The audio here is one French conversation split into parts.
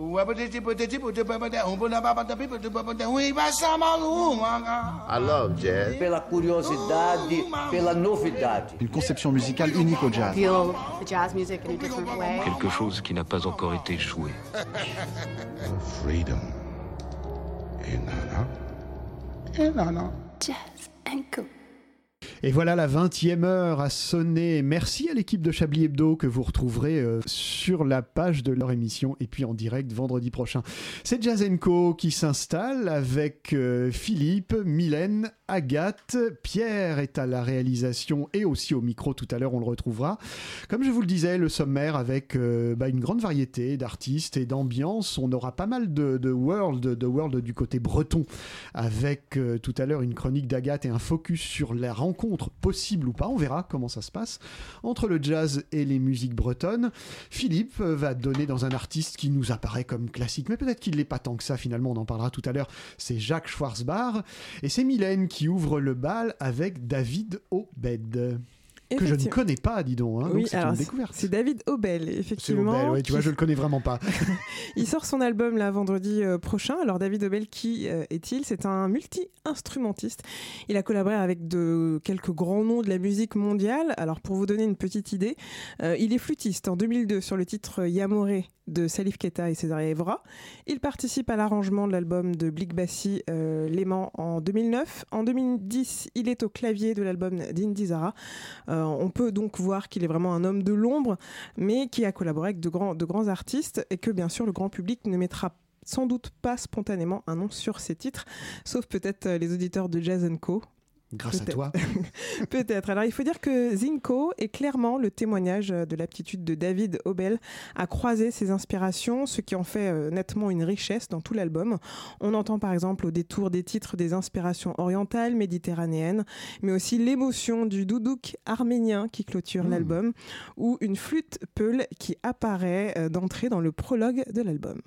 I love jazz. Pela curiosidade, pela novidade. Une conception musicale unique au jazz. feel the jazz music in a different way. Quelque chose qui n'a pas encore été joué. Freedom. Et nana. Et nana. Jazz and Co. Et voilà, la 20e heure a sonné. Merci à l'équipe de Chablis Hebdo que vous retrouverez euh, sur la page de leur émission et puis en direct vendredi prochain. C'est Jazz Co qui s'installe avec euh, Philippe, Mylène, Agathe. Pierre est à la réalisation et aussi au micro tout à l'heure, on le retrouvera. Comme je vous le disais, le sommaire avec euh, bah, une grande variété d'artistes et d'ambiance. On aura pas mal de, de world, de world du côté breton avec euh, tout à l'heure une chronique d'Agathe et un focus sur la rencontre possible ou pas. On verra comment ça se passe entre le jazz et les musiques bretonnes. Philippe euh, va donner dans un artiste qui nous apparaît comme classique, mais peut-être qu'il l'est pas tant que ça finalement. On en parlera tout à l'heure. C'est Jacques Schwarzbach et c'est Mylène qui ouvre le bal avec David Obed. Que je ne connais pas, dis donc. hein, Oui, c'est alors une c'est- découverte. c'est David Obel, C'est effectivement. Obel, ouais, tu vois, qui- je le connais vraiment pas. Il sort son album là vendredi euh, prochain. Alors David Obel, qui euh, est-il? C'est un multi-instrumentiste. Il a collaboré avec de quelques grands noms de la musique mondiale. Alors pour vous donner une petite idée, euh, il est flûtiste en 2002 sur le titre Yamoré de Salif Keita et César Evra. Il participe à l'arrangement de l'album de Blick Bassi euh, Léman en 2009. En 2010, il est au clavier de l'album d'Indy Zara. Euh, on peut donc voir qu'il est vraiment un homme de l'ombre, mais qui a collaboré avec de grands, de grands artistes et que bien sûr le grand public ne mettra sans doute pas spontanément un nom sur ses titres, sauf peut-être euh, les auditeurs de Jazz Co. Grâce à toi. Peut-être. Alors il faut dire que Zinco est clairement le témoignage de l'aptitude de David Obel à croiser ses inspirations, ce qui en fait euh, nettement une richesse dans tout l'album. On entend par exemple au détour des titres des inspirations orientales, méditerranéennes, mais aussi l'émotion du doudouk arménien qui clôture Mm. l'album, ou une flûte peul qui apparaît euh, d'entrée dans le prologue de l'album.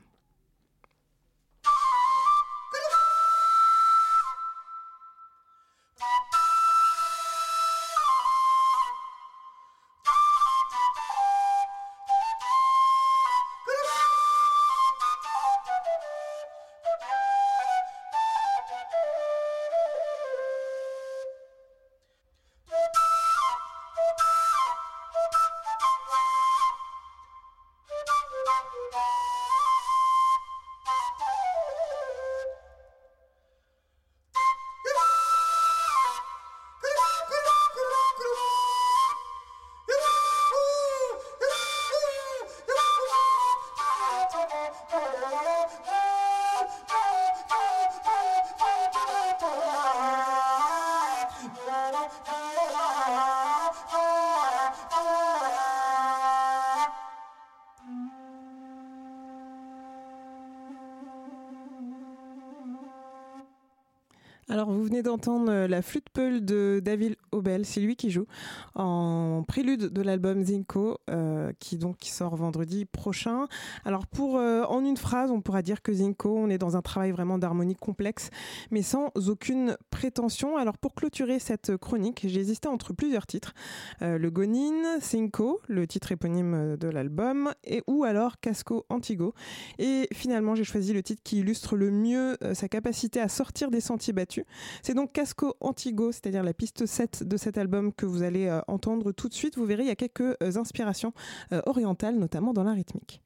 D'entendre euh, la flûte peul de David C'est lui qui joue, en prélude de l'album Zinco, euh, qui donc sort vendredi prochain. Alors, pour euh, en une phrase, on pourra dire que Zinco, on est dans un travail vraiment d'harmonie complexe, mais sans aucune prétention. Alors, pour clôturer cette chronique, j'ai hésité entre plusieurs titres Euh, le Gonin, Cinco, le titre éponyme de l'album, et ou alors Casco Antigo. Et finalement, j'ai choisi le titre qui illustre le mieux sa capacité à sortir des sentiers battus. C'est donc Casco Antigo, c'est-à-dire la piste 7 de cet album que vous allez euh, entendre tout de suite. Vous verrez, il y a quelques euh, inspirations euh, orientales, notamment dans la rythmique.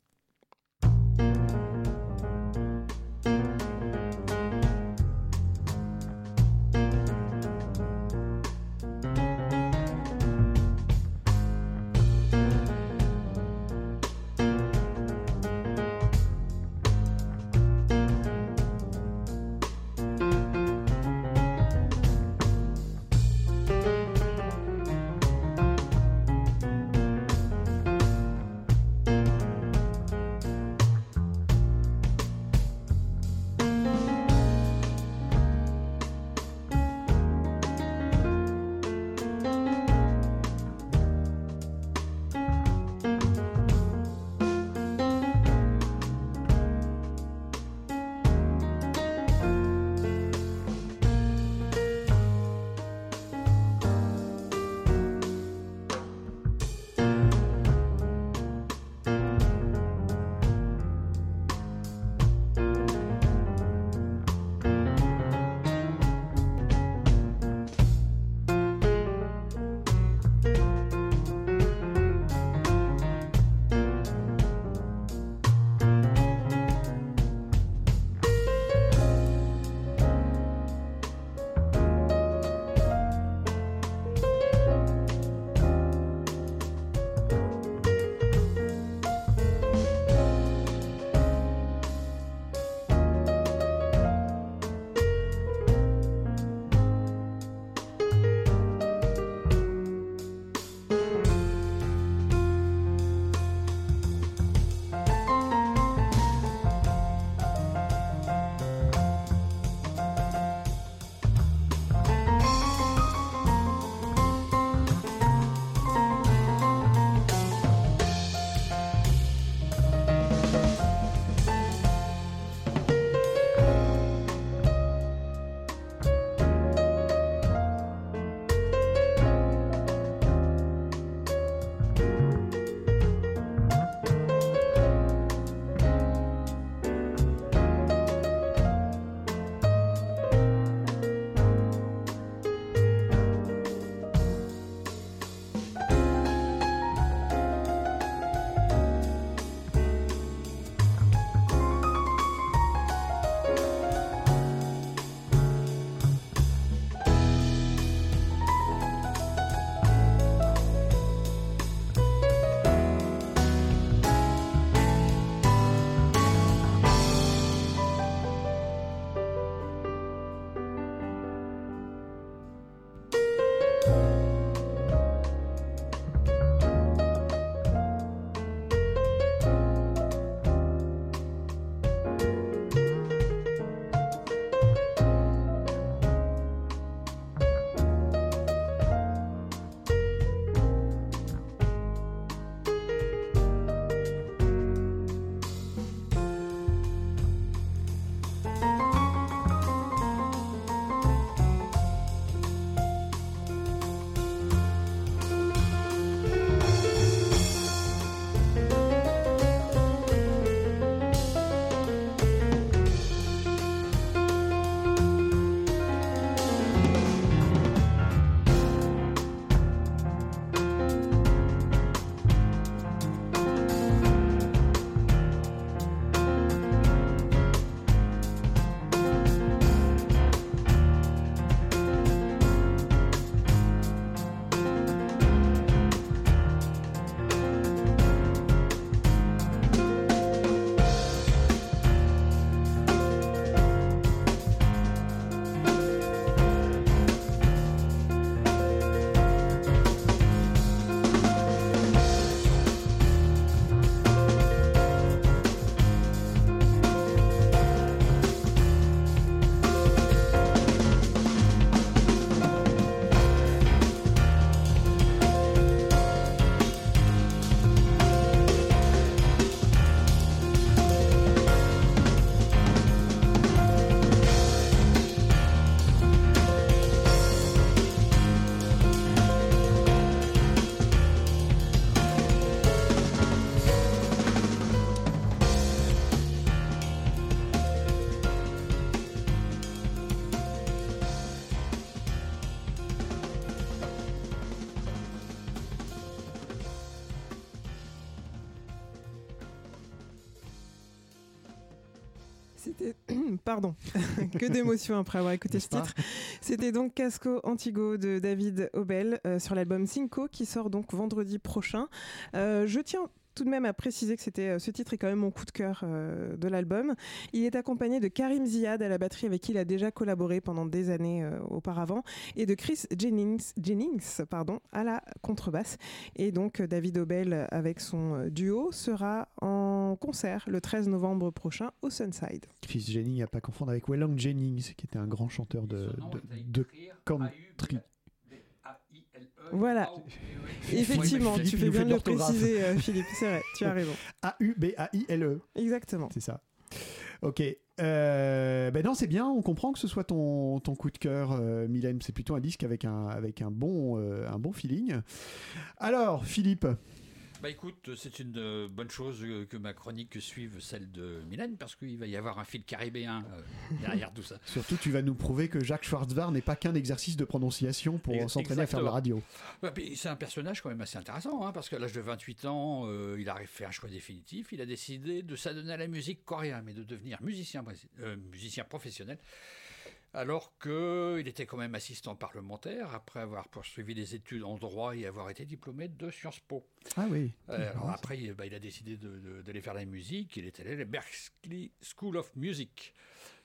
Que d'émotions après avoir écouté ce titre. C'était donc Casco Antigo de David Obel euh, sur l'album Cinco qui sort donc vendredi prochain. Euh, je tiens tout de même à préciser que c'était euh, ce titre est quand même mon coup de cœur euh, de l'album. Il est accompagné de Karim Ziad à la batterie avec qui il a déjà collaboré pendant des années euh, auparavant et de Chris Jennings, Jennings pardon, à la contrebasse. Et donc David Obel avec son duo sera en concert le 13 novembre prochain au Sunside. Chris Jennings, à pas confondre avec Waylon Jennings, qui était un grand chanteur de, de, de country. Voilà. Effectivement, tu fais bien de le préciser, euh, Philippe. C'est vrai, tu as raison. A-U-B-A-I-L-E. Exactement. C'est ça. Ok. Euh, ben non, c'est bien. On comprend que ce soit ton, ton coup de cœur, euh, Mylène. C'est plutôt un disque avec un, avec un, bon, euh, un bon feeling. Alors, Philippe. Bah écoute, c'est une euh, bonne chose euh, que ma chronique suive celle de Mylène parce qu'il va y avoir un fil caribéen euh, derrière tout ça. Surtout, tu vas nous prouver que Jacques Schwarzbard n'est pas qu'un exercice de prononciation pour s'entraîner à faire de la radio. Puis C'est un personnage quand même assez intéressant hein, parce qu'à l'âge de 28 ans, euh, il a fait un choix définitif. Il a décidé de s'adonner à la musique coréenne, mais de devenir euh, musicien professionnel. Alors qu'il était quand même assistant parlementaire après avoir poursuivi des études en droit et avoir été diplômé de Sciences Po. Ah oui. Euh, alors après, il, bah, il a décidé d'aller faire la musique. Il est allé à la Berklee School of Music.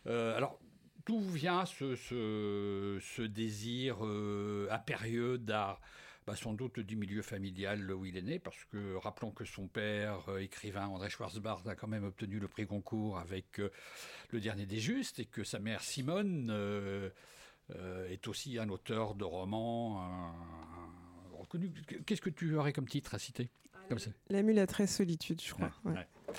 Euh, alors, d'où vient ce, ce- ce désir euh, impérieux d'art? Bah, Sans doute du milieu familial où il est né, parce que rappelons que son père, euh, écrivain André Schwarzbard, a quand même obtenu le prix Goncourt avec euh, Le Dernier des Justes, et que sa mère Simone euh, est aussi un auteur de romans un- reconnu. Qu'est-ce que tu aurais comme titre à citer? Comme ça La solitude, je crois. Ouais, Ouais. ouais.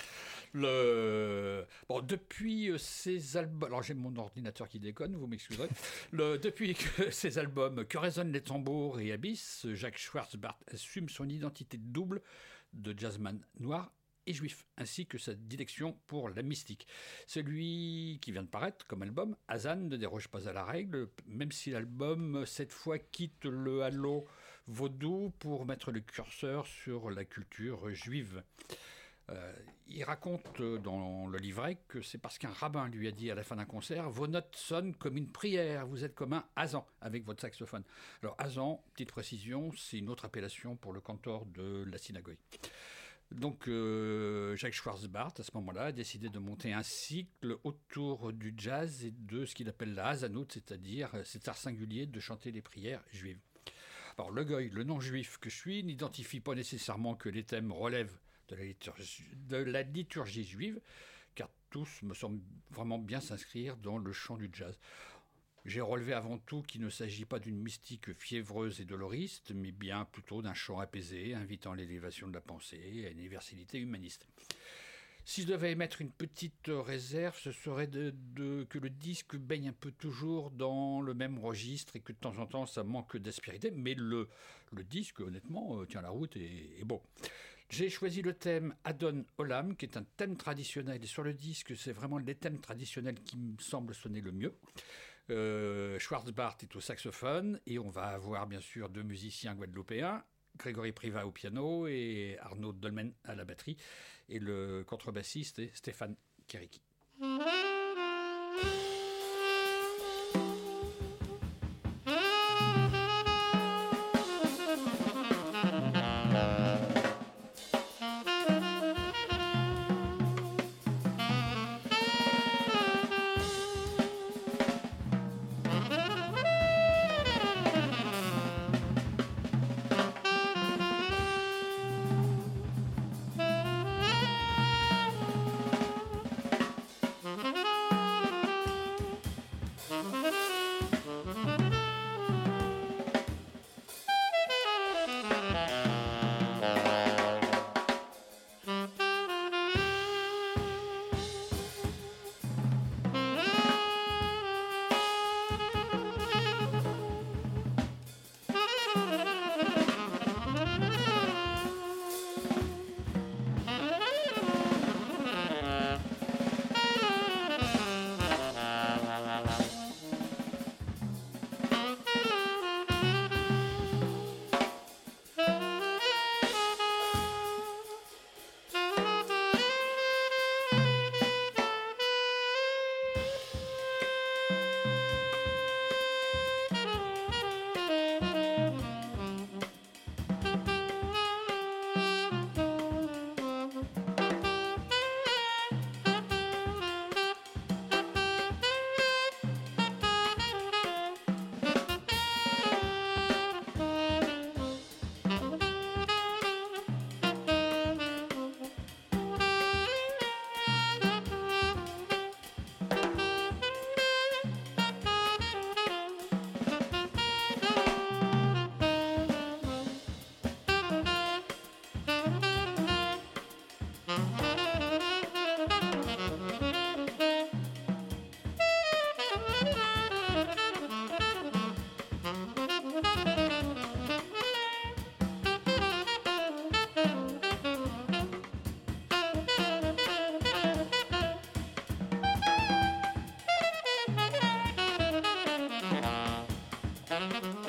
Le... Bon, depuis euh, ces albums... Alors j'ai mon ordinateur qui déconne, vous m'excuserez. Le... Depuis que ces albums Que résonnent les tambours et Abyss, Jacques Schwarzbart assume son identité double de jazzman noir et juif, ainsi que sa dilection pour la mystique. Celui qui vient de paraître comme album, Hazan ne déroge pas à la règle, même si l'album, cette fois, quitte le halo vaudou pour mettre le curseur sur la culture juive. Euh, il raconte euh, dans le livret que c'est parce qu'un rabbin lui a dit à la fin d'un concert Vos notes sonnent comme une prière, vous êtes comme un Hazan avec votre saxophone. Alors, Hazan, petite précision, c'est une autre appellation pour le cantor de la synagogue. Donc, euh, Jacques Schwarzbart, à ce moment-là, a décidé de monter un cycle autour du jazz et de ce qu'il appelle la Hazanout, c'est-à-dire cet art singulier de chanter les prières juives. Alors, le goy, le nom juif que je suis, n'identifie pas nécessairement que les thèmes relèvent de la liturgie, juive, car tous me semblent vraiment bien s'inscrire dans le chant du jazz. J'ai relevé avant tout qu'il ne s'agit pas d'une mystique fiévreuse et doloriste, mais bien plutôt d'un chant apaisé, invitant l'élévation de la pensée à une humaniste. Si je devais émettre une petite réserve, ce serait que le disque baigne un peu toujours dans le même registre et que de temps en temps ça manque d'aspérité, mais le, le disque, honnêtement, euh, tient la route et est beau. J'ai choisi le thème Adon Olam, qui est un thème traditionnel. Et sur le disque, c'est vraiment les thèmes traditionnels qui me semblent sonner le mieux. Euh, Schwarzbart est au saxophone et on va avoir bien sûr deux musiciens guadeloupéens, Grégory Priva au piano et Arnaud Dolmen à la batterie. Et le contrebassiste est Stéphane Kiriki.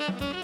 Bye.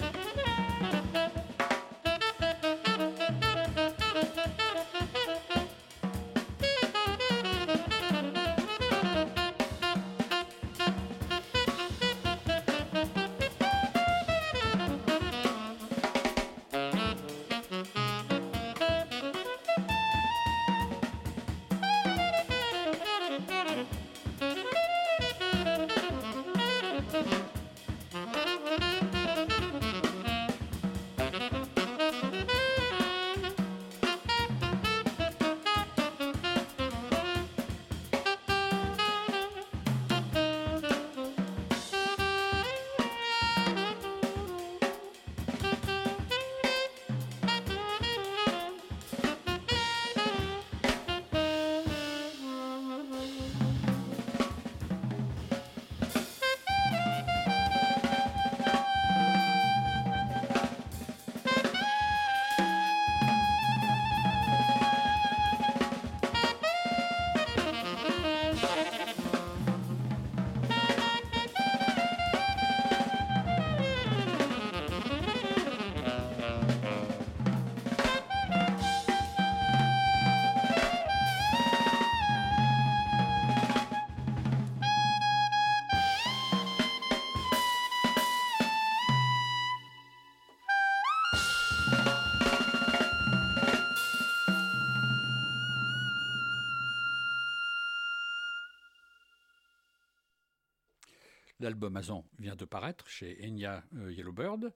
L'album Azan vient de paraître chez Enya euh, Yellowbird.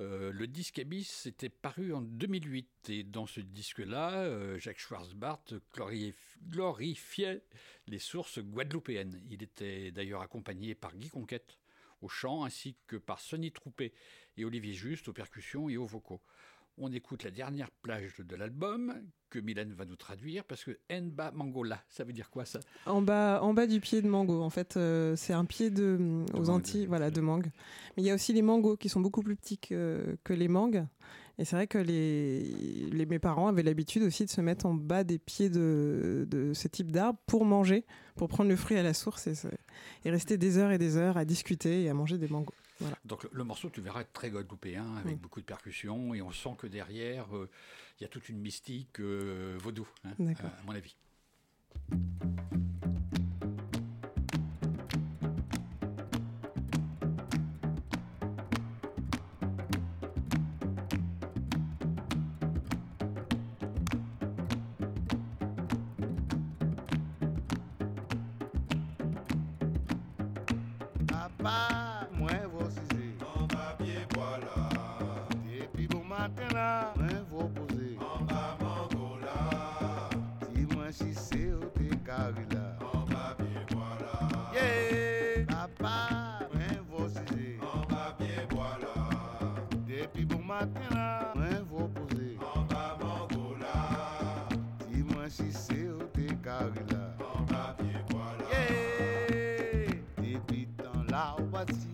Euh, le disque Abyss était paru en 2008 et dans ce disque-là, euh, Jacques Schwarzbart glorif- glorifiait les sources guadeloupéennes. Il était d'ailleurs accompagné par Guy Conquête au chant ainsi que par Sonny Troupé et Olivier Juste aux percussions et aux vocaux. On écoute la dernière plage de l'album que Mylène va nous traduire parce que Enba Mangola, ça veut dire quoi ça? En bas, en bas du pied de mango, en fait, euh, c'est un pied de, aux mangue, Antilles, voilà, de mangue. Mais il y a aussi les mangos qui sont beaucoup plus petits que, que les mangues. Et c'est vrai que les, les- mes parents avaient l'habitude aussi de se mettre en bas des pieds de, de ce type d'arbre pour manger, pour prendre le fruit à la source et, et rester des heures et des heures à discuter et à manger des mangos. Voilà. Donc le, le morceau, tu verras, est très guadeloupéen, avec beaucoup de percussions, et on sent que derrière, euh, il y a toute une mystique euh, vaudou, hein, à mon avis. Là,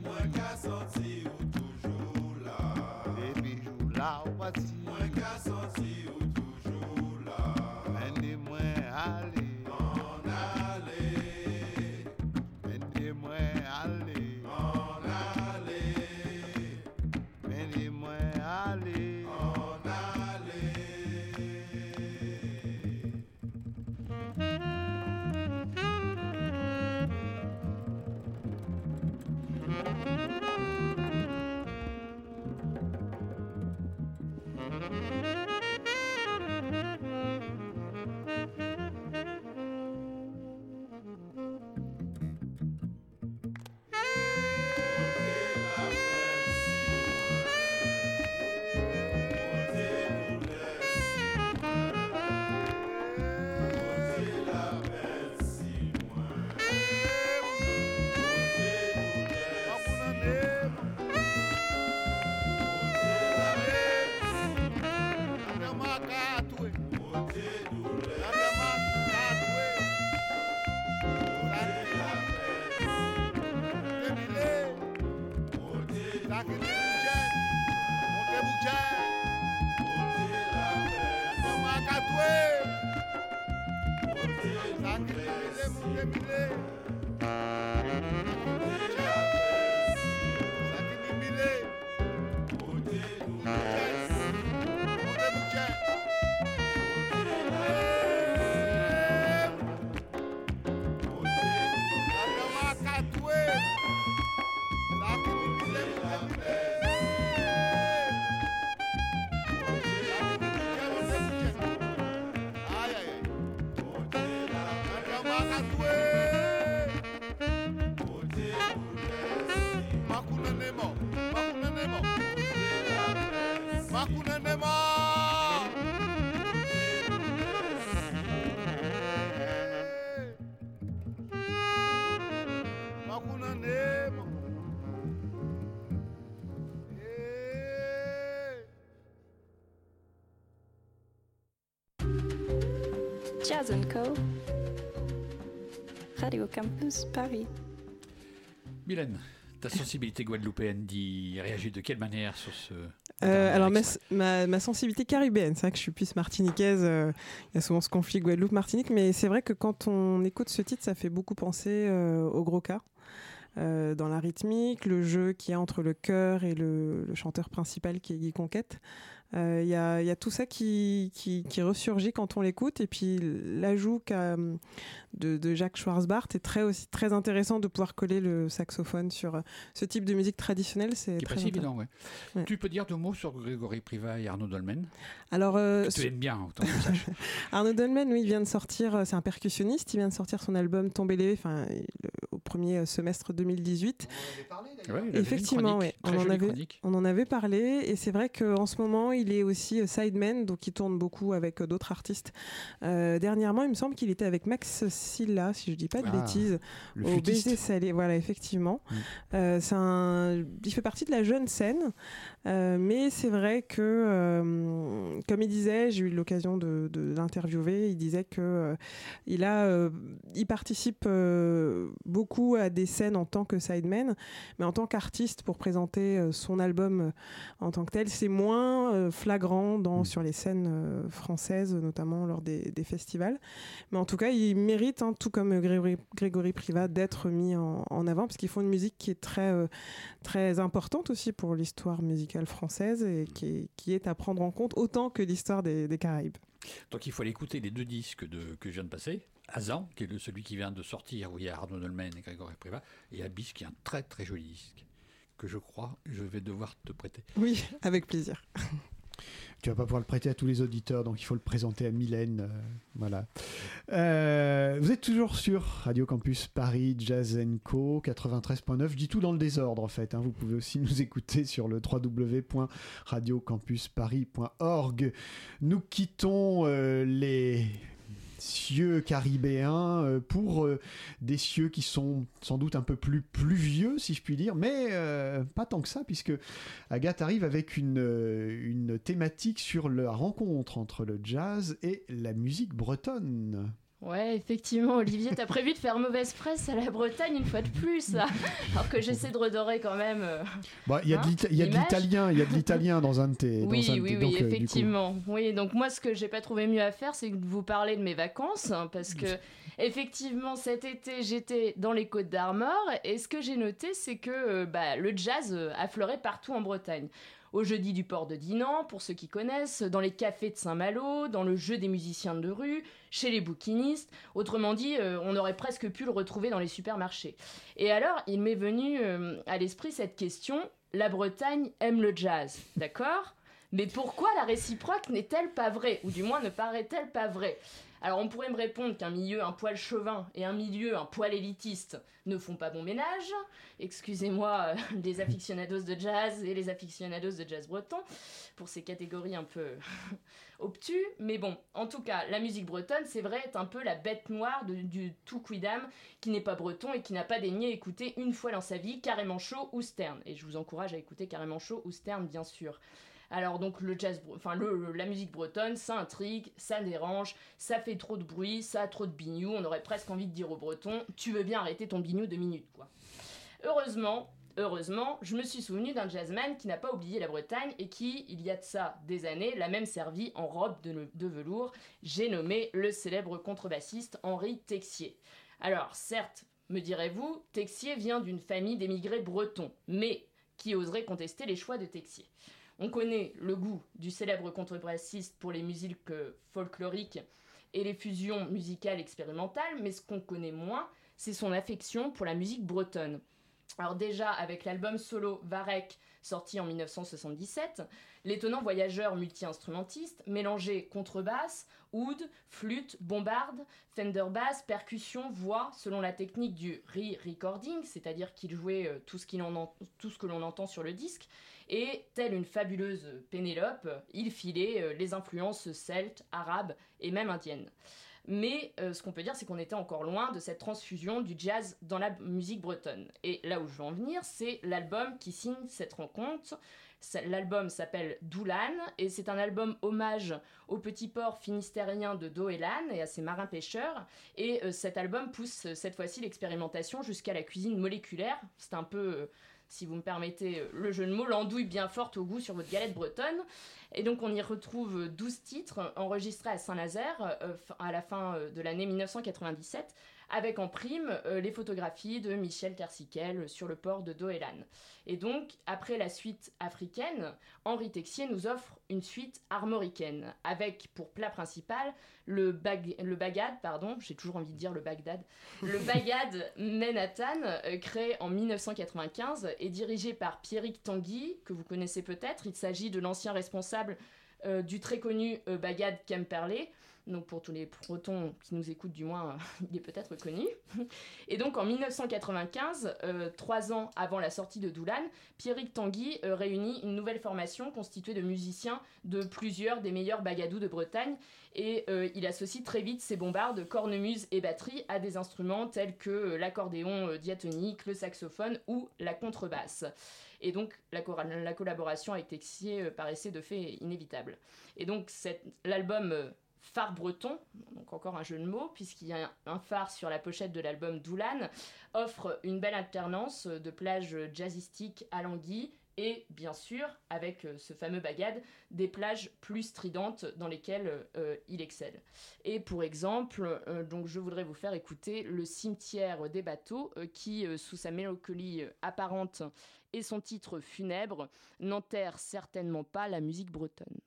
Jazz Co. Radio Campus Paris. Mylène, ta sensibilité guadeloupéenne dit, réagit de quelle manière sur ce... Euh, alors ma, extrait ma, ma sensibilité caribéenne, c'est vrai que je suis plus martiniquaise, euh, il y a souvent ce conflit Guadeloupe-Martinique, mais c'est vrai que quand on écoute ce titre, ça fait beaucoup penser euh, au gros cas. Euh, dans la rythmique, le jeu qu'il y a entre le chœur et le, le chanteur principal qui est Guy Conquête. Il y, a, y, a, tout ça qui, qui, qui ressurgit quand on l'écoute. Et puis l'ajout de, de, Jacques Schwarzbart est très, aussi, très intéressant de pouvoir coller le saxophone sur ce type de musique traditionnelle. C'est pas si évident, ouais. ouais. Tu peux dire deux mots sur Grégory Privat et Arnaud Dolmen Alors, euh, tu aimes bien, autant que. Arnaud Dolmen, oui, il vient de sortir, c'est un percussionniste, il vient de sortir son album Tomber les enfin, au premier semestre 2018. On en avait parlé ouais, Effectivement, oui. On, en avait, on en avait parlé. Et c'est vrai qu'en ce moment, il est aussi sideman, donc il tourne beaucoup avec d'autres artistes. Euh, dernièrement, il me semble qu'il était avec Max Silla, si je dis pas de Ah, bêtises, le au baiser salé. Voilà, effectivement. Mm. Euh, un... Il fait partie de la jeune scène, euh, mais c'est vrai que, euh, comme il disait, j'ai eu l'occasion de, de l'interviewer, il disait que euh, il a, euh, il participe euh, beaucoup à des scènes en tant que sideman, mais en tant qu'artiste pour présenter euh, son album euh, en tant que tel, c'est moins flagrant dans, Mm. sur les scènes euh, françaises, notamment lors des, des festivals. Mais en tout cas, il mérite, hein, tout comme Grégory, Grégory Privat, d'être mis en, en avant parce qu'ils font une musique qui est très, euh, très importante aussi pour l'histoire musicale française et qui est, qui est à prendre en compte autant que l'histoire des, des Caraïbes. Donc il faut aller écouter les deux disques de, que je viens de passer. Azan, qui est le- celui qui vient de sortir, où il y a Arnaud Dolmen et Grégory Privat, et Abyss, qui est un très très joli disque, que je crois je vais devoir te prêter. Oui, avec plaisir. Tu vas pas pouvoir le prêter à tous les auditeurs, donc il faut le présenter à Mylène. euh, voilà. Euh, vous êtes toujours sur Radio Campus Paris, Jazz Co 93.9. Je dis tout dans le désordre en fait. hein. Vous pouvez aussi nous écouter sur le www.radiocampusparis.org. Nous quittons euh, les cieux caribéens euh, pour euh, des cieux qui sont sans doute un peu plus pluvieux, si je puis dire, mais euh, pas tant que ça, puisque Agathe arrive avec une, une thématique sur la rencontre entre le jazz et la musique bretonne. Ouais, effectivement, Olivier, t'as prévu de faire mauvaise presse à la Bretagne une fois de plus, là. alors que j'essaie de redorer quand même. euh, Bon, Il y a de Hein, y a de l'italien, il y a de l'italien dans un de tes. Oui, dans un de oui, tes- oui, donc, euh, effectivement. Oui, donc moi, ce que j'ai pas trouvé mieux à faire, c'est de vous parler de mes vacances, hein, parce que effectivement, cet été, j'étais dans les Côtes d'Armor, et ce que j'ai noté, c'est que euh, bah, le jazz affleurait partout en Bretagne. Au jeudi du port de Dinan, pour ceux qui connaissent, dans les cafés de Saint-Malo, dans le jeu des musiciens de rue, chez les bouquinistes. Autrement dit, euh, on aurait presque pu le retrouver dans les supermarchés. Et alors, il m'est venu euh, à l'esprit cette question la Bretagne aime le jazz, d'accord? Mais pourquoi la réciproque n'est-elle pas vraie? Ou du moins ne paraît-elle pas vraie? Alors on pourrait me répondre qu'un milieu un poil chauvin et un milieu un poil élitiste ne font pas bon ménage. Excusez-moi euh, les aficionados de jazz et les aficionados de jazz breton pour ces catégories un peu obtus. Mais bon, en tout cas, la musique bretonne, c'est vrai, est un peu la bête noire du tout quidam qui n'est pas breton et qui n'a pas daigné écouter une fois dans sa vie Carrément Chaud ou Stern. Et je vous encourage à écouter Carrément Chaud ou Stern, bien sûr. Alors donc le jazz, enfin la musique bretonne, ça intrigue, ça dérange, ça fait trop de bruit, ça a trop de bignou. On aurait presque envie de dire aux Bretons, tu veux bien arrêter ton bignou deux minutes quoi. Heureusement, heureusement, je me suis souvenu d'un jazzman qui n'a pas oublié la Bretagne et qui, il y a de ça des années, l'a même servi en robe de velours. J'ai nommé le célèbre contrebassiste Henri Texier. Alors certes, me direz-vous, Texier vient d'une famille d'émigrés bretons, mais qui oserait contester les choix de Texier? On connaît le goût du célèbre contrebassiste pour les musiques euh, folkloriques et les fusions musicales expérimentales, mais ce qu'on connaît moins, c'est son affection pour la musique bretonne. Alors déjà, avec l'album solo Varek, sorti en 1977, l'étonnant voyageur multi-instrumentiste mélangeait contrebasse, oud, flûte, bombarde, fender bass, percussion, voix, selon la technique du re-recording, c'est-à-dire qu'il jouait euh, tout ce, tout ce que l'on entend sur le disque, et telle une fabuleuse Pénélope, il filait euh, les influences celtes, arabes et même indiennes. Mais euh, ce qu'on peut dire, c'est qu'on était encore loin de cette transfusion du jazz dans la musique bretonne. Et là où je veux en venir, c'est l'album qui signe cette rencontre. L'album s'appelle Doulan et c'est un album hommage au petit port finistérien de Doélan et à ses marins pêcheurs. Et euh, cet album pousse cette fois-ci l'expérimentation jusqu'à la cuisine moléculaire. C'est un peu, euh, si vous me permettez euh, le jeu de mots, l'andouille bien forte au goût sur votre galette bretonne. Et donc on y retrouve euh, 12 titres enregistrés à Saint-Nazaire euh, à la fin euh, de l'année 1997 avec en prime euh, les photographies de Michel Tersiquel sur le port de Doélan. Et donc, après la suite africaine, Henri Texier nous offre une suite armoricaine, avec pour plat principal le, bag le bagad, pardon, j'ai toujours envie de dire le Bagdad, le bagad Manhattan, euh, créé en 1995 et dirigé par Pierrick Tanguy, que vous connaissez peut-être. Il s'agit de l'ancien responsable euh, du très connu Bagad Kemperley. Donc pour tous les protons qui nous écoutent du moins, il est peut-être connu. Et donc en 1995, euh, trois ans avant la sortie de Doulan, Pierrick Tanguy euh, réunit une nouvelle formation constituée de musiciens de plusieurs des meilleurs bagadous de Bretagne. Et euh, il associe très vite ses bombardes, cornemuse et batterie à des instruments tels que l'accordéon diatonique, le saxophone ou la contrebasse. Et donc la, cora- la collaboration avec Texier paraissait de fait inévitable. Et donc l'album Phare breton, donc encore un jeu de mots, puisqu'il y a un phare sur la pochette de l'album Doulan, offre une belle alternance de plages jazzistiques à Languille et bien sûr, avec euh, ce fameux bagad, des plages plus stridentes dans lesquelles euh, il excelle. Et pour exemple, euh, donc je voudrais vous faire écouter le cimetière des bateaux, qui, sous sa mélancolie apparente et son titre funèbre, n'enterre certainement pas la musique bretonne.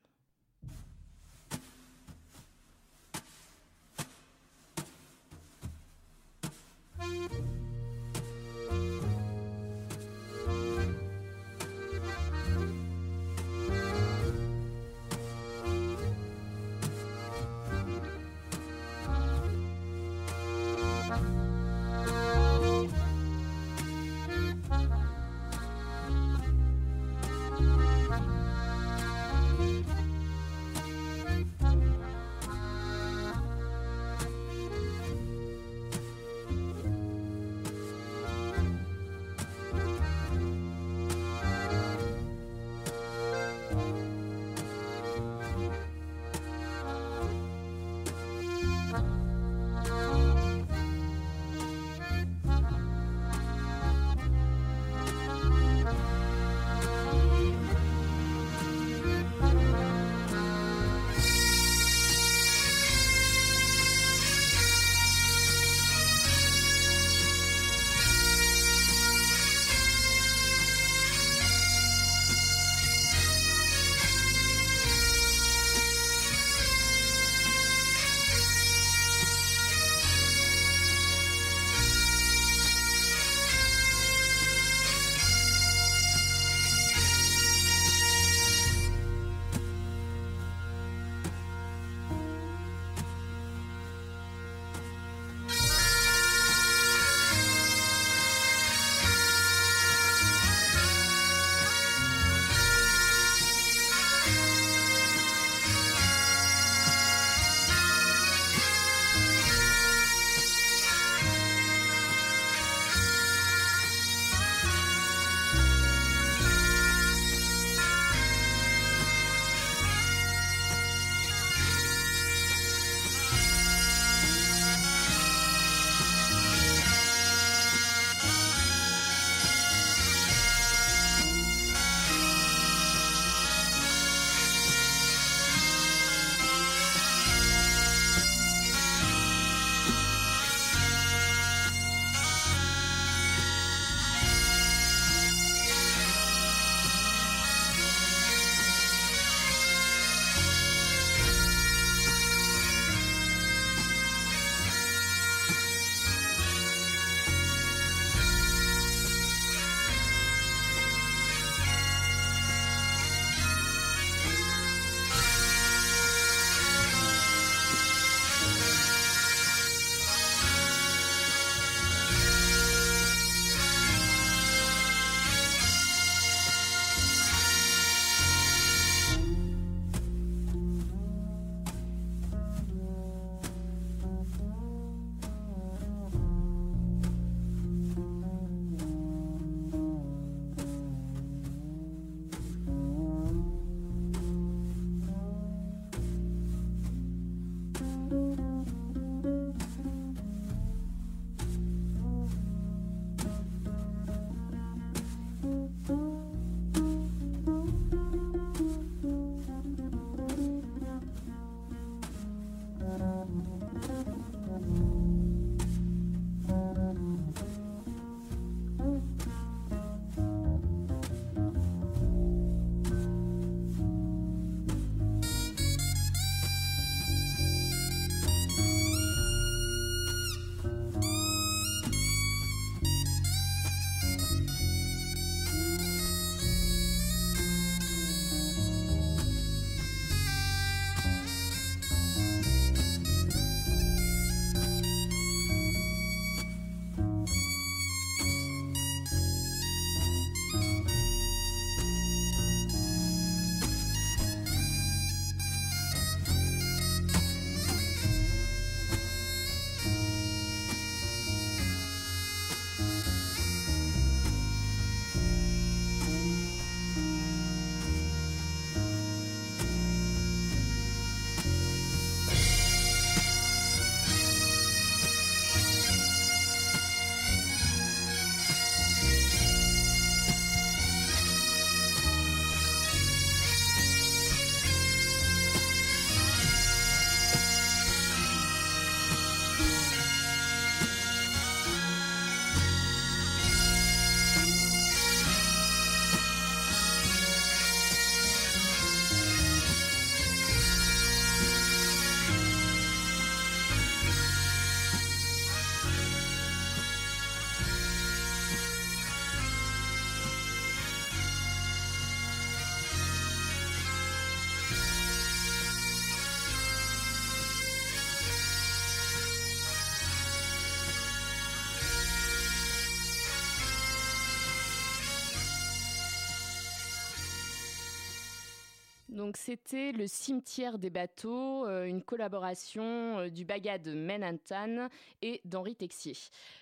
Donc c'était le cimetière des bateaux, euh, une collaboration euh, du Bagad Menantan et d'Henri Texier.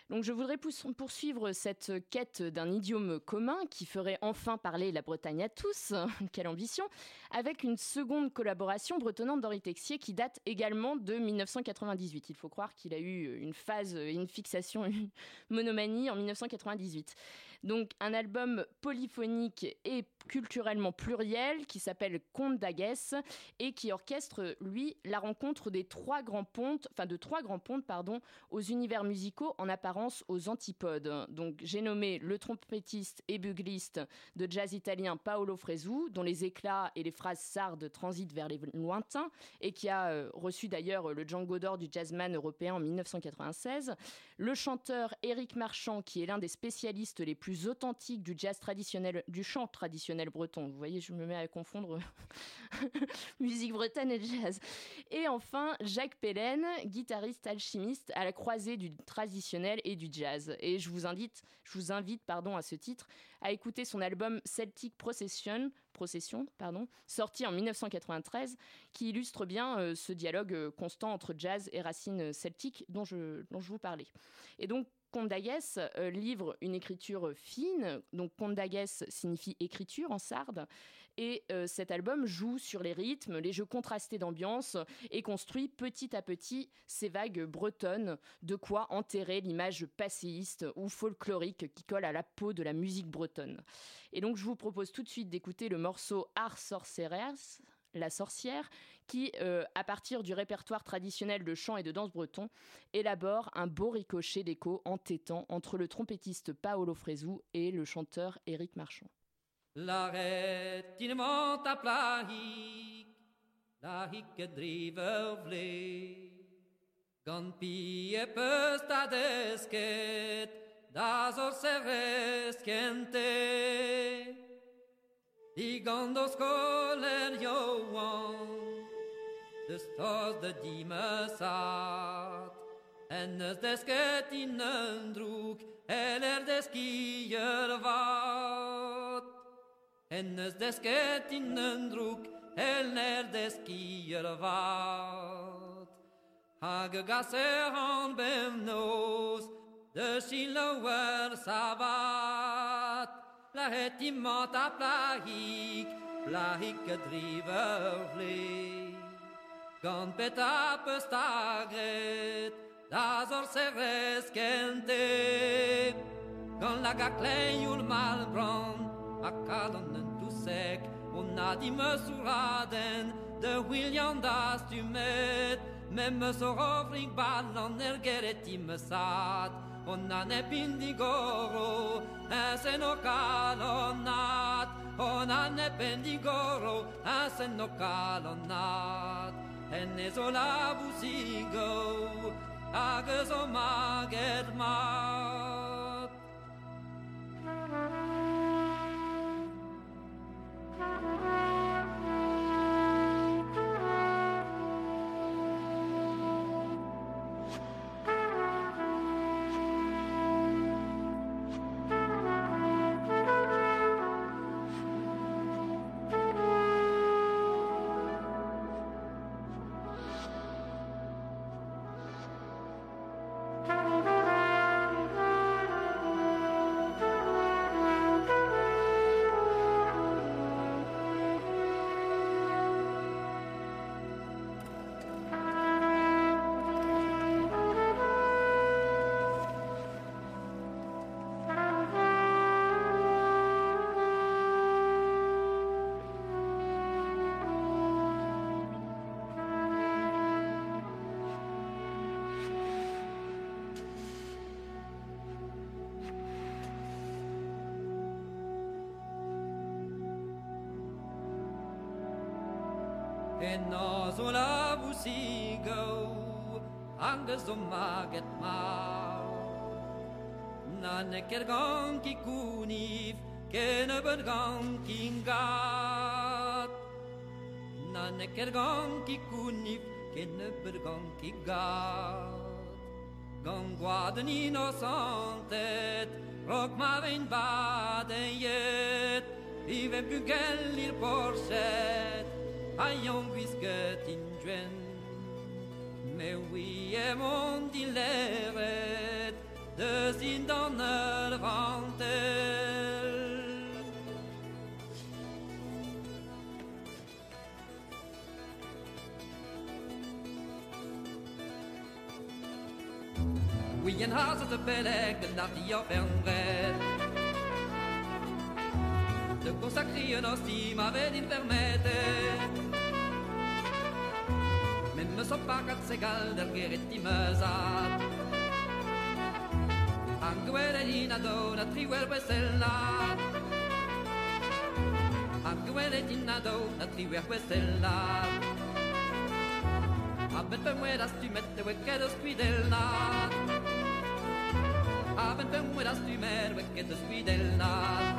Donc je voudrais poursuivre cette quête d'un idiome commun qui ferait enfin parler la Bretagne à tous, quelle ambition, avec une seconde collaboration bretonnante d'Henri Texier qui date également de 1998. Il faut croire qu'il a eu une phase, une fixation, une monomanie en 1998. Donc un album polyphonique et culturellement pluriel qui s'appelle Conte d'Aguès et qui orchestre, lui, la rencontre des trois grands pontes, enfin de trois grands pontes, pardon, aux univers musicaux en apparence aux antipodes. Donc j'ai nommé le trompettiste et bugliste de jazz italien Paolo Fresu, dont les éclats et les phrases sardes transitent vers les lointains et qui a euh, reçu d'ailleurs le Django d'or du jazzman européen en 1996. Le chanteur Éric Marchand, qui est l'un des spécialistes les plus authentiques du jazz traditionnel, du chant traditionnel breton. Vous voyez, je me mets à confondre musique bretonne et jazz. Et enfin, Jacques Pellen, guitariste alchimiste à la croisée du traditionnel et du jazz. Et je vous invite, je vous invite pardon, à ce titre à écouter son album Celtic Procession, Procession pardon, sorti en 1993, qui illustre bien euh, ce dialogue euh, constant entre jazz et racines celtiques dont je, dont je vous parlais. Et donc, Condagues euh, livre une écriture fine, donc Condagues signifie écriture en sarde, et euh, cet album joue sur les rythmes, les jeux contrastés d'ambiance et construit petit à petit ces vagues bretonnes, de quoi enterrer l'image passéiste ou folklorique qui colle à la peau de la musique bretonne. Et donc je vous propose tout de suite d'écouter le morceau Ars Sorcerers la sorcière, qui, euh, à partir du répertoire traditionnel de chant et de danse breton, élabore un beau ricochet d'écho entêtant entre le trompettiste Paolo Fresu et le chanteur Éric Marchand. De stas de dime satt. Hennes desket innen drog, eller deskier vat. Hennes desket innen drog, eller deskier vat. Hage gasser han bevnos, de skillower sabat. plahet immot a plahik, plahik driver vle. Gant pet a stagret, das or seres kente. Gant la ga klein mal brand, a kalon en sec, on a di mesuraden, de William das tu met, même so rovring ballon er geret im sad, onnan è pindigoro, e se no calonnat, onnan è pendigoro, e se no calonnat, e ne so la busigo, agzo maget mat. En nos o la busigo Angus o maget ma Na ne ker gan ki kunif Ken e bed gan ki gat Na ne ker gan ki kunif Ken e bed gan ki gat Gan gwaden innocentet Rok ma baden jet Vi ven bugel ir porset a jong visket in dwen. Me oui e mon di leret, de sin dan er vantel. Oui, en has het beleg, de nacht die op en bred. De consacrer un ostime avait d'y permettre. soppagatzegaldar gereti mezat. Angwelelina dona triwel weselnat. Angwelelina dona triwel weselnat. Abend ben mueras tu mette wekedos quidelnat. Abend ben mueras tu mer wekedos quidelnat.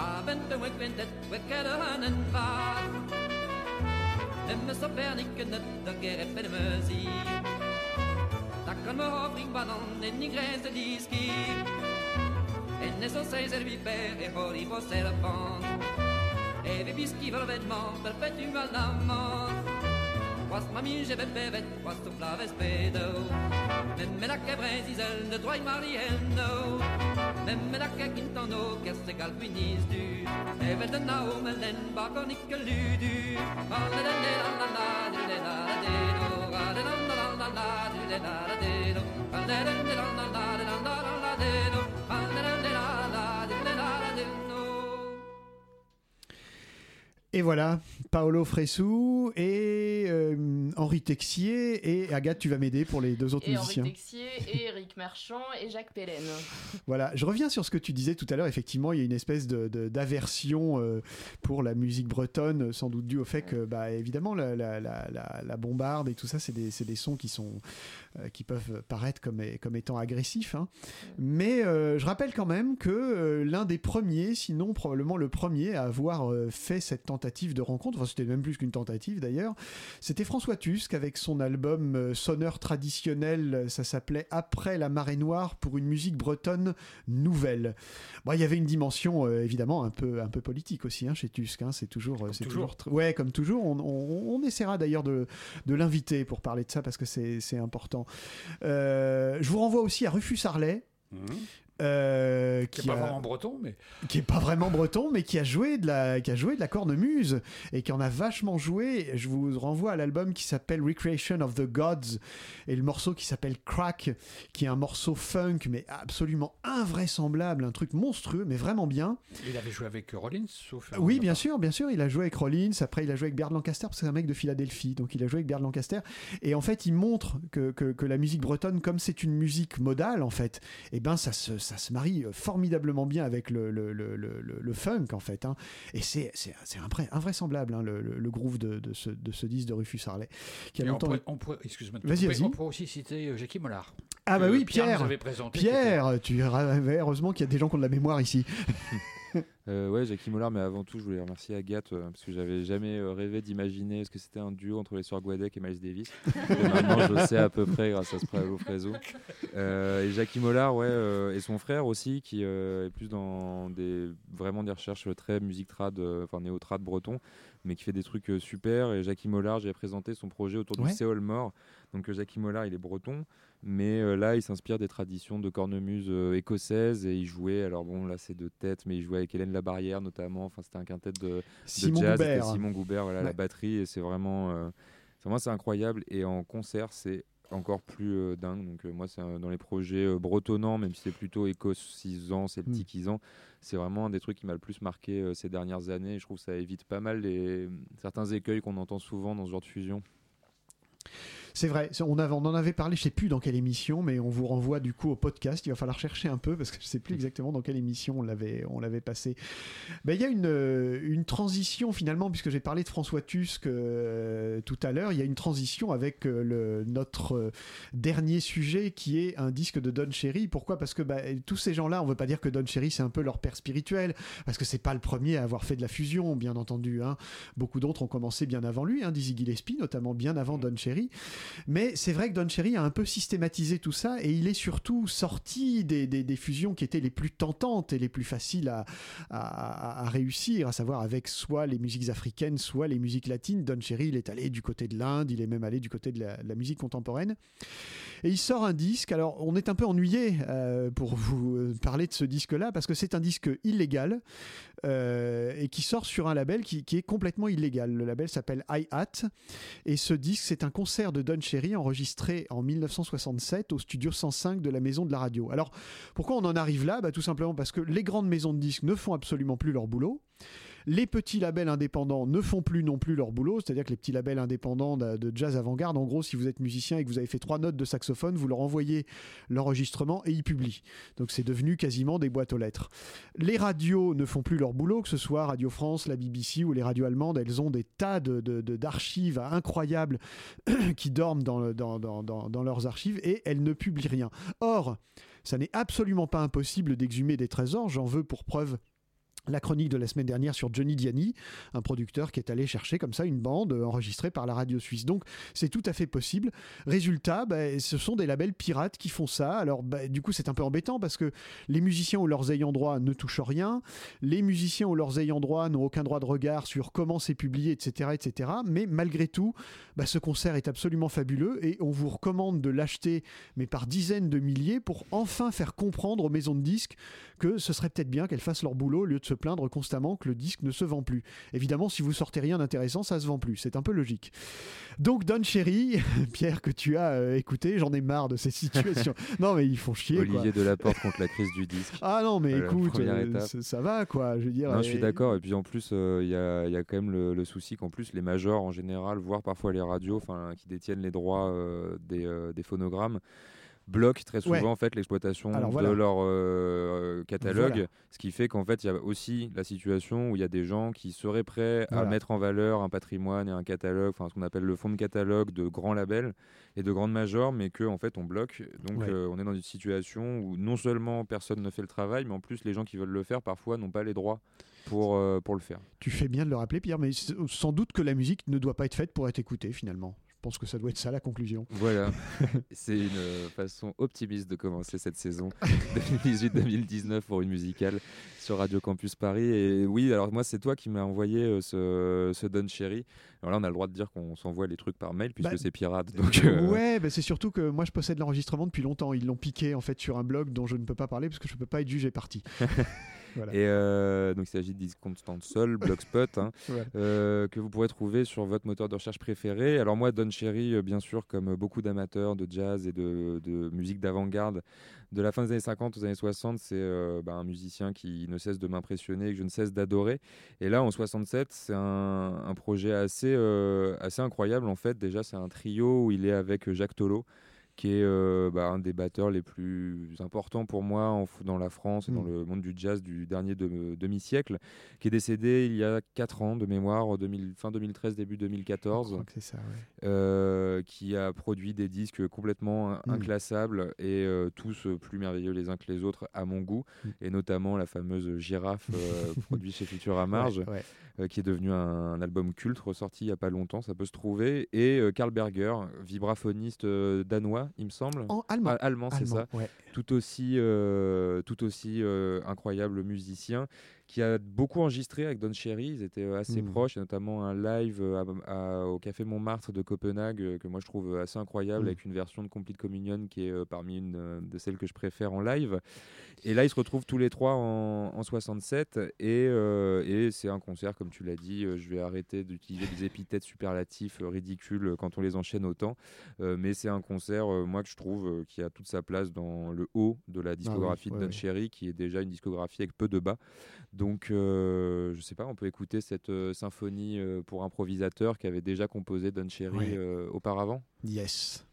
Abend ben wekwendet wekedohanen vat. Quedo hanen var. Nemme så berniken net der gere per mezi. Da kan me hovring banan en i gräs de diski. En så sei servi per e hori vo serpent. E vi bischiva vêtement perpetual l'amant. Quas mami je vais bevet, quas tu flaves pedo. Memme la che bresisel de droi marielno. Du. E. Et voilà, Paolo Fressou et euh, Henri Texier et Agathe, tu vas m'aider pour les deux autres Et Henri musiciens. Texier, et Eric Marchand, et Jacques Pellen. Voilà, je reviens sur ce que tu disais tout à l'heure. Effectivement, il y a une espèce de, de- d'aversion euh, pour la musique bretonne, sans doute due au fait que, bah, évidemment, la, la- la- la- bombarde et tout ça, c'est des, des sons qui sont qui peuvent paraître comme, comme étant agressifs. hein. Mais euh, je rappelle quand même que euh, l'un des premiers, sinon probablement le premier, à avoir euh, fait cette tentative de rencontre, enfin c'était même plus qu'une tentative d'ailleurs, c'était François Tusk avec son album euh, sonneur traditionnel, euh, ça s'appelait Après la marée noire pour une musique bretonne nouvelle. Bon, il y avait une dimension euh, évidemment un peu, un peu politique aussi hein, chez Tusk, hein, c'est toujours... euh, c'est toujours. tr- Ouais, comme toujours, on, on- on essaiera d'ailleurs de, de l'inviter pour parler de ça parce que c'est important. Euh, je vous renvoie aussi à Rufus Harley. Euh, Qui n'est pas a- vraiment breton, mais qui est pas vraiment breton, mais qui a joué de la, qui a joué de la cornemuse et qui en a vachement joué. Je vous renvoie à l'album qui s'appelle Recreation of the Gods et le morceau qui s'appelle Crack, qui est un morceau funk mais absolument invraisemblable, un truc monstrueux mais vraiment bien. il avait joué avec Rollins, sauf. Oui, bien sûr, bien sûr. Il a joué avec Rollins. Après, il a joué avec Bernard Lancaster parce que c'est un mec de Philadelphie. Donc, il a joué avec Bernard Lancaster. Et en fait, il montre que, que, que la musique bretonne, comme c'est une musique modale, en fait, eh ben, ça se, ça se marie formidablement bien avec le, le, le, le, le- le funk, en fait. hein. Et c'est, c'est, c'est invraisemblable, invraisemblable hein, le, groove de, de, ce, de ce disque de Rufus Harley. Qui a longtemps. pourrait, on pourrait- excuse-moi, on pourrait aussi citer euh, Jackie Mollard. Ah bah oui, Pierre Pierre. présenté, Pierre, tu heureusement qu'il y a des gens qui ont de la mémoire ici. Euh, ouais, Jackie Mollard, mais avant tout, je voulais remercier Agathe euh, parce que j'avais jamais euh, rêvé d'imaginer ce que c'était un duo entre les Sœurs Guadec et Miles Davis. Et maintenant, je sais à peu près grâce à ce Freso. Euh, et Jackie Mollard, ouais, et son frère aussi, qui est plus dans des vraiment des recherches très musique trad, enfin néo trad breton, mais qui fait des trucs super. Et Jackie Mollard, j'ai présenté son projet autour Ouais. du Séol Mort. Donc euh, Jackie Mollard, il est breton, mais euh, là, il s'inspire des traditions de cornemuse euh, écossaise et il jouait. Alors bon, là, c'est de tête, mais il jouait avec Hélène Labarrière notamment. Enfin, c'était un quintet de, de Simon jazz. Goubert. Simon Goubert, voilà, la batterie et c'est vraiment, euh, vraiment c'est incroyable. Et en concert, c'est encore plus dingue. Donc moi, c'est dans les projets bretonnants, même si c'est plutôt écossisant, celtiquisant, c'est vraiment un des trucs qui m'a le plus marqué ces dernières années. Je trouve que ça évite pas mal les certains écueils qu'on entend souvent dans ce genre de fusion. C'est vrai, on, avait- on en avait parlé, je sais plus dans quelle émission, mais on vous renvoie du coup au podcast. Il va falloir chercher un peu parce que je sais plus exactement dans quelle émission on l'avait, on l'avait passé. Ben, Il y a une, euh, une transition finalement, puisque j'ai parlé de François Tusk euh, tout à l'heure, il y a une transition avec euh, le, notre euh, dernier sujet qui est un disque de Don Cherry. Pourquoi? Parce que bah, tous ces gens-là, on veut pas dire que Don Cherry c'est un peu leur père spirituel, parce que c'est pas le premier à avoir fait de la fusion, bien entendu. hein. Beaucoup d'autres ont commencé bien avant lui, hein, Dizzy Gillespie notamment bien avant Don Cherry. Mais c'est vrai que Don Cherry a un peu systématisé tout ça et il est surtout sorti des, des, des fusions qui étaient les plus tentantes et les plus faciles à, à, réussir, à savoir avec soit les musiques africaines, soit les musiques latines. Don Cherry, il est allé du côté de l'Inde, il est même allé du côté de la, de la musique contemporaine. Et il sort un disque. Alors, on est un peu ennuyé euh, pour vous euh, parler de ce disque-là parce que c'est un disque illégal euh, et qui sort sur un label qui, est complètement illégal. Le label s'appelle Hi-Hat et ce disque, c'est un concert de Don Cherry enregistré en 1967 au studio 105 de la Maison de la Radio. Alors, pourquoi on en arrive là? Bah, Tout simplement parce que les grandes maisons de disques ne font absolument plus leur boulot. Les petits labels indépendants ne font plus non plus leur boulot, c'est-à-dire que les petits labels indépendants de, jazz avant-garde, en gros, si vous êtes musicien et que vous avez fait trois notes de saxophone, vous leur envoyez l'enregistrement et ils publient. Donc c'est devenu quasiment des boîtes aux lettres. Les radios ne font plus leur boulot, que ce soit Radio France, la BBC ou les radios allemandes, elles ont des tas de, de, d'archives incroyables qui dorment dans leurs archives et elles ne publient rien. Or, ça n'est absolument pas impossible d'exhumer des trésors, j'en veux pour preuve la chronique de la semaine dernière sur Johnny Diani, un producteur qui est allé chercher comme ça une bande enregistrée par la radio suisse. Donc c'est tout à fait possible. Résultat, bah, ce sont des labels pirates qui font ça. Alors bah, du coup c'est un peu embêtant parce que les musiciens ou leurs ayants droit ne touchent rien, les musiciens ou leurs ayants droit n'ont aucun droit de regard sur comment c'est publié, etc., etc. Mais malgré tout, bah, ce concert est absolument fabuleux et on vous recommande de l'acheter, mais par dizaines de milliers, pour enfin faire comprendre aux maisons de disques que ce serait peut-être bien qu'elles fassent leur boulot au lieu de se plaindre constamment que le disque ne se vend plus. Évidemment, si vous sortez rien d'intéressant, ça se vend plus. C'est un peu logique. Donc, Don Cherry, Pierre, que tu as euh, écouté, j'en ai marre de ces situations. non, mais ils font chier. Olivier quoi. Delaporte contre la crise du disque. Ah non, mais Voilà, écoute, euh, ça, va, quoi. Je veux dire. Non, je suis euh, d'accord. Et puis en plus, euh, il y, a, il y a quand même le, le souci qu'en plus, les majors en général, voire parfois les radios, enfin, qui détiennent les droits euh, des, euh, des phonogrammes, bloquent très souvent Ouais. en fait l'exploitation voilà. de leur euh, catalogue, Voilà. ce qui fait qu'en fait il y a aussi la situation où il y a des gens qui seraient prêts à mettre en valeur un patrimoine et un catalogue, enfin ce qu'on appelle le fonds de catalogue de grands labels et de grandes majors, mais que en fait on bloque. Donc Ouais. euh, on est dans une situation où non seulement personne ne fait le travail, mais en plus les gens qui veulent le faire parfois n'ont pas les droits pour, euh, pour le faire. Tu fais bien de le rappeler, Pierre, mais sans doute que la musique ne doit pas être faite pour être écoutée, finalement. Je pense que ça doit être ça la conclusion. Voilà, c'est une euh, façon optimiste de commencer cette saison 2018-2019 pour une musicale sur Radio Campus Paris. Et oui, alors moi, c'est toi qui m'as envoyé euh, ce, ce Don Cherry. Alors là, on a le droit de dire qu'on s'envoie les trucs par mail puisque Bah, c'est pirate. Donc, euh, Ouais, bah c'est surtout que moi je possède l'enregistrement depuis longtemps. Ils l'ont piqué en fait sur un blog dont je ne peux pas parler parce que je ne peux pas être jugé parti. Voilà. Et euh, donc il s'agit de Disque Constant Sol, Blogspot, hein, Voilà. euh, que vous pourrez trouver sur votre moteur de recherche préféré. Alors moi, Don Cherry, euh, bien sûr, comme beaucoup d'amateurs de jazz et de, de musique d'avant-garde, de la fin des années 50 aux années 60, c'est euh, bah, un musicien qui ne cesse de m'impressionner et que je ne cesse d'adorer. Et là, en 67, c'est un, un projet assez, assez incroyable en fait. Déjà, c'est un trio où il est avec Jacques Tolo qui est euh, bah, un des batteurs les plus importants pour moi en dans la France et dans Mm. le monde du jazz du dernier de- demi-siècle, qui est décédé il y a 4 ans de mémoire, en 2000 fin 2013, début Je 2014, crois que c'est ça, ouais. euh, qui a produit des disques complètement Mm. inclassables et euh, tous euh, plus merveilleux les uns que les autres à mon goût, Mm. et notamment la fameuse Girafe euh, produite chez Futura Marge Ouais, ouais. euh, qui est devenu un, un album culte ressorti il n'y a pas longtemps, ça peut se trouver. Et euh, Karl Berger, vibraphoniste euh, il me semble. En allemand. Ah, allemand, c'est ça. ouais. Tout aussi, euh, tout aussi euh, incroyable musicien qui a beaucoup enregistré avec Don Cherry. Ils étaient euh, assez Mm. proches, et notamment un live euh, à- à- au Café Montmartre de Copenhague euh, que moi je trouve assez incroyable Mm. avec une version de Complete Communion qui est parmi une de celles que je préfère en live. Et là, ils se retrouvent tous les trois en, en 67 et, et c'est un concert, comme tu l'as dit. je vais arrêter d'utiliser des épithètes superlatifs ridicules quand on les enchaîne autant. Euh, mais c'est un concert, euh, moi, que je trouve euh, qui a toute sa place dans le haut de la discographie ouais, de Don ouais. Cherry, qui est déjà une discographie avec peu de bas. Donc, euh, je sais pas, on peut écouter cette euh, symphonie euh, pour improvisateur qu'avait déjà composé Don Cherry euh, auparavant? Yes.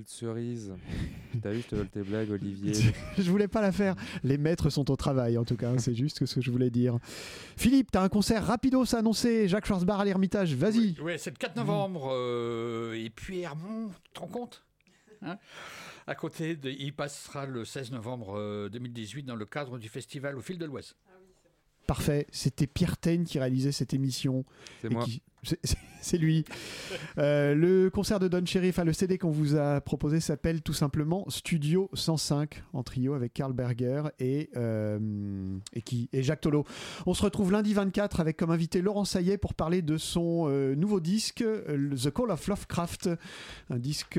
Lionel Cerise. T'as vu, je te vole tes blagues, Olivier. je voulais pas la faire. Les maîtres sont au travail, en tout cas. C'est juste ce que je voulais dire. Philippe, t'as un concert rapidos annoncé. Jacques Schwarzbach à l'Ermitage. Vas-y. Oui, c'est le 4 novembre. euh, et puis Hermont, tu te rends compte? Hein? À côté, de, il passera le 16 novembre euh, 2018 dans le cadre du festival au fil de l'Ouest. Parfait. C'était Pierre Taine qui réalisait cette émission. C'est moi. qui- c'est- lui. Euh, le concert de Don Cherry, enfin le CD qu'on vous a proposé s'appelle tout simplement Studio 105 en trio avec Karl Berger et, euh, et, qui, et Jacques Tolo. On se retrouve lundi 24 avec comme invité Laurent Saillet pour parler de son euh, nouveau disque The Call of Lovecraft, un disque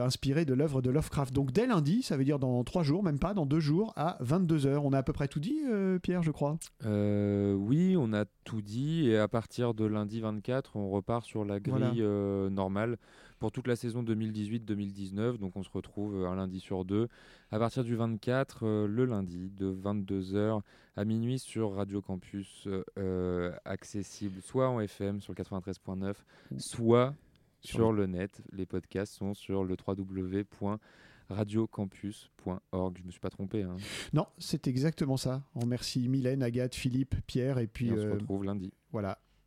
inspiré de l'œuvre de Lovecraft. Donc dès lundi, ça veut dire dans trois jours, même pas, dans deux jours à 22h. On a à peu près tout dit, Pierre, je crois? Oui, on a tout dit et à partir de lundi 24, on repart sur la grille Voilà. euh, normale pour toute la saison 2018-2019. Donc on se retrouve euh, un lundi sur deux. À partir du 24, euh, le lundi, de 22h à minuit sur Radio Campus, euh, accessible soit en FM sur le 93.9, soit Sur le net. Les podcasts sont sur le www.radiocampus.org. Je me suis pas trompé. hein. Non, c'est exactement ça. On remercie Mylène, Agathe, Philippe, Pierre et puis Et on se retrouve lundi. voilà